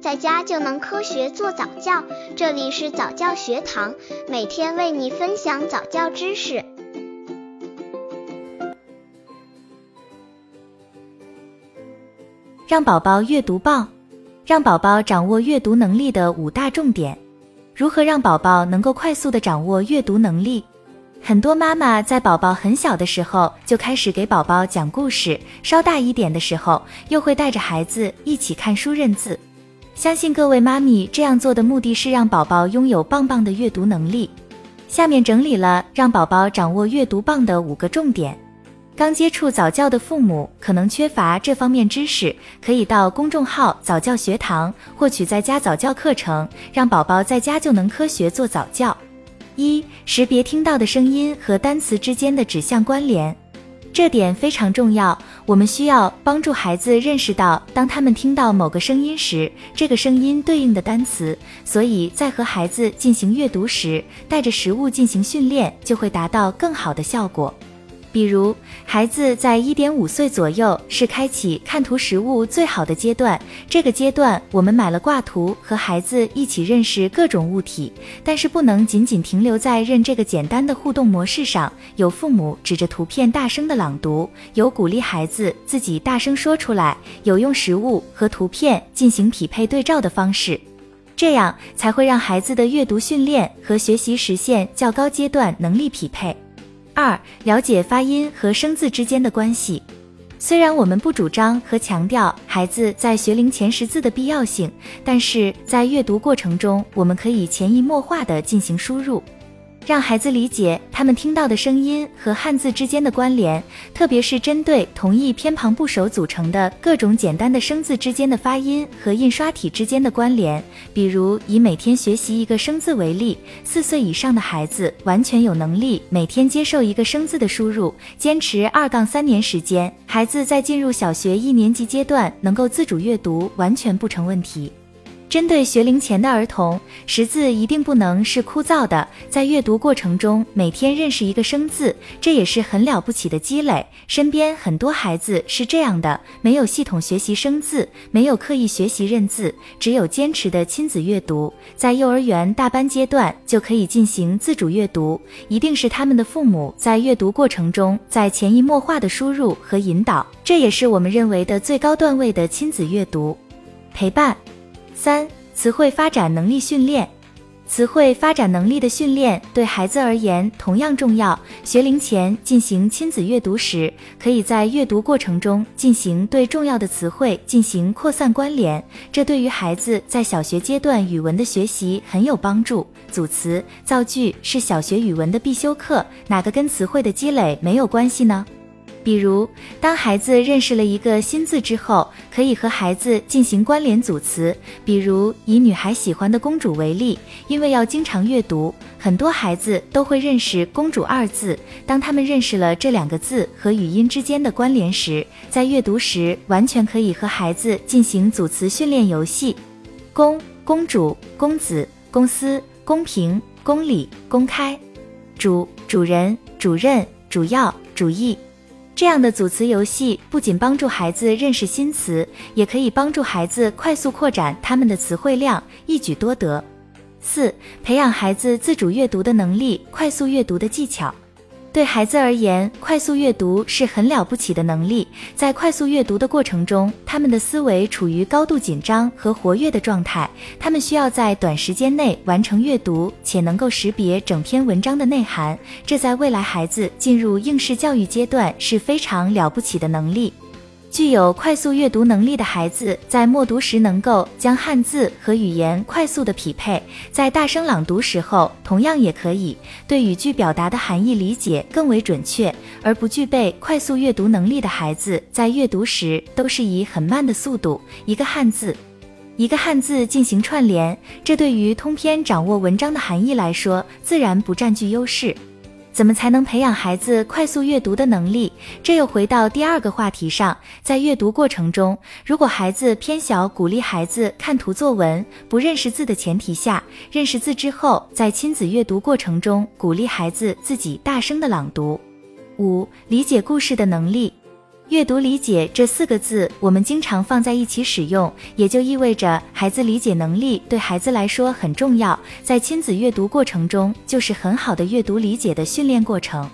在家就能科学做早教。这里是早教学堂，每天为你分享早教知识。让宝宝阅读棒，让宝宝掌握阅读能力的五大重点。如何让宝宝能够快速的掌握阅读能力？很多妈妈在宝宝很小的时候就开始给宝宝讲故事，稍大一点的时候又会带着孩子一起看书认字。相信各位妈咪这样做的目的是让宝宝拥有棒棒的阅读能力。下面整理了让宝宝掌握阅读棒的五个重点。刚接触早教的父母可能缺乏这方面知识，可以到公众号早教学堂获取在家早教课程，让宝宝在家就能科学做早教。一、识别听到的声音和单词之间的指向关联，这点非常重要。我们需要帮助孩子认识到，当他们听到某个声音时，这个声音对应的单词。所以在和孩子进行阅读时，带着实物进行训练，就会达到更好的效果。比如，孩子在一点五岁左右是开启看图识物最好的阶段。这个阶段，我们买了挂图，和孩子一起认识各种物体。但是不能仅仅停留在认这个简单的互动模式上。有父母指着图片大声的朗读，有鼓励孩子自己大声说出来，有用实物和图片进行匹配对照的方式，这样才会让孩子的阅读训练和学习实现较高阶段能力匹配。二、了解发音和生字之间的关系。虽然我们不主张和强调孩子在学龄前识字的必要性，但是在阅读过程中，我们可以潜移默化地进行输入。让孩子理解他们听到的声音和汉字之间的关联，特别是针对同义偏旁部首组成的各种简单的生字之间的发音和印刷体之间的关联。比如以每天学习一个生字为例，四岁以上的孩子完全有能力每天接受一个生字的输入，坚持二杠三年时间，孩子在进入小学一年级阶段能够自主阅读，完全不成问题。针对学龄前的儿童，识字一定不能是枯燥的。在阅读过程中，每天认识一个生字，这也是很了不起的积累。身边很多孩子是这样的：没有系统学习生字，没有刻意学习认字，只有坚持的亲子阅读，在幼儿园大班阶段就可以进行自主阅读。一定是他们的父母在阅读过程中，在潜移默化的输入和引导，这也是我们认为的最高段位的亲子阅读陪伴。三、词汇发展能力训练，词汇发展能力的训练对孩子而言同样重要。学龄前进行亲子阅读时，可以在阅读过程中进行对重要的词汇进行扩散关联，这对于孩子在小学阶段语文的学习很有帮助。组词、造句是小学语文的必修课，哪个跟词汇的积累没有关系呢？比如，当孩子认识了一个新字之后，可以和孩子进行关联组词。比如，以女孩喜欢的公主为例，因为要经常阅读，很多孩子都会认识“公主”二字。当他们认识了这两个字和语音之间的关联时，在阅读时完全可以和孩子进行组词训练游戏。公、公主、公子、公司、公平、公理、公开；主、主人、主任、主要、主义。这样的组词游戏不仅帮助孩子认识新词，也可以帮助孩子快速扩展他们的词汇量，一举多得。四、培养孩子自主阅读的能力，快速阅读的技巧。对孩子而言，快速阅读是很了不起的能力。在快速阅读的过程中，他们的思维处于高度紧张和活跃的状态，他们需要在短时间内完成阅读，且能够识别整篇文章的内涵。这在未来孩子进入应试教育阶段是非常了不起的能力。具有快速阅读能力的孩子，在默读时能够将汉字和语言快速的匹配，在大声朗读时候，同样也可以对语句表达的含义理解更为准确。而不具备快速阅读能力的孩子，在阅读时都是以很慢的速度，一个汉字一个汉字进行串联，这对于通篇掌握文章的含义来说，自然不占据优势。怎么才能培养孩子快速阅读的能力？这又回到第二个话题上，在阅读过程中，如果孩子偏小，鼓励孩子看图作文，不认识字的前提下，认识字之后，在亲子阅读过程中，鼓励孩子自己大声的朗读。五、理解故事的能力。阅读理解这四个字，我们经常放在一起使用，也就意味着孩子理解能力对孩子来说很重要。在亲子阅读过程中，就是很好的阅读理解的训练过程。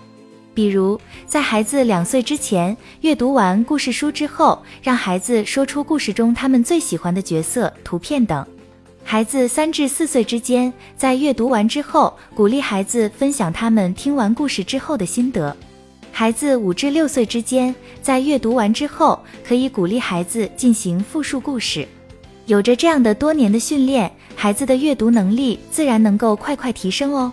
比如，在孩子两岁之前，阅读完故事书之后，让孩子说出故事中他们最喜欢的角色、图片等；孩子三至四岁之间，在阅读完之后，鼓励孩子分享他们听完故事之后的心得。孩子五至六岁之间，在阅读完之后，可以鼓励孩子进行复述故事。有着这样的多年的训练，孩子的阅读能力自然能够快快提升哦。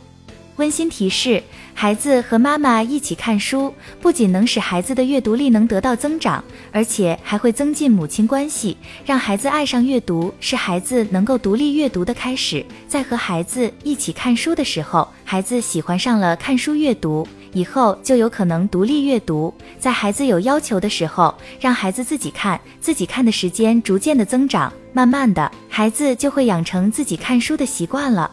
温馨提示：孩子和妈妈一起看书，不仅能使孩子的阅读力能得到增长，而且还会增进母亲关系，让孩子爱上阅读，是孩子能够独立阅读的开始。在和孩子一起看书的时候，孩子喜欢上了看书阅读，以后就有可能独立阅读。在孩子有要求的时候，让孩子自己看，自己看的时间逐渐的增长，慢慢的，孩子就会养成自己看书的习惯了。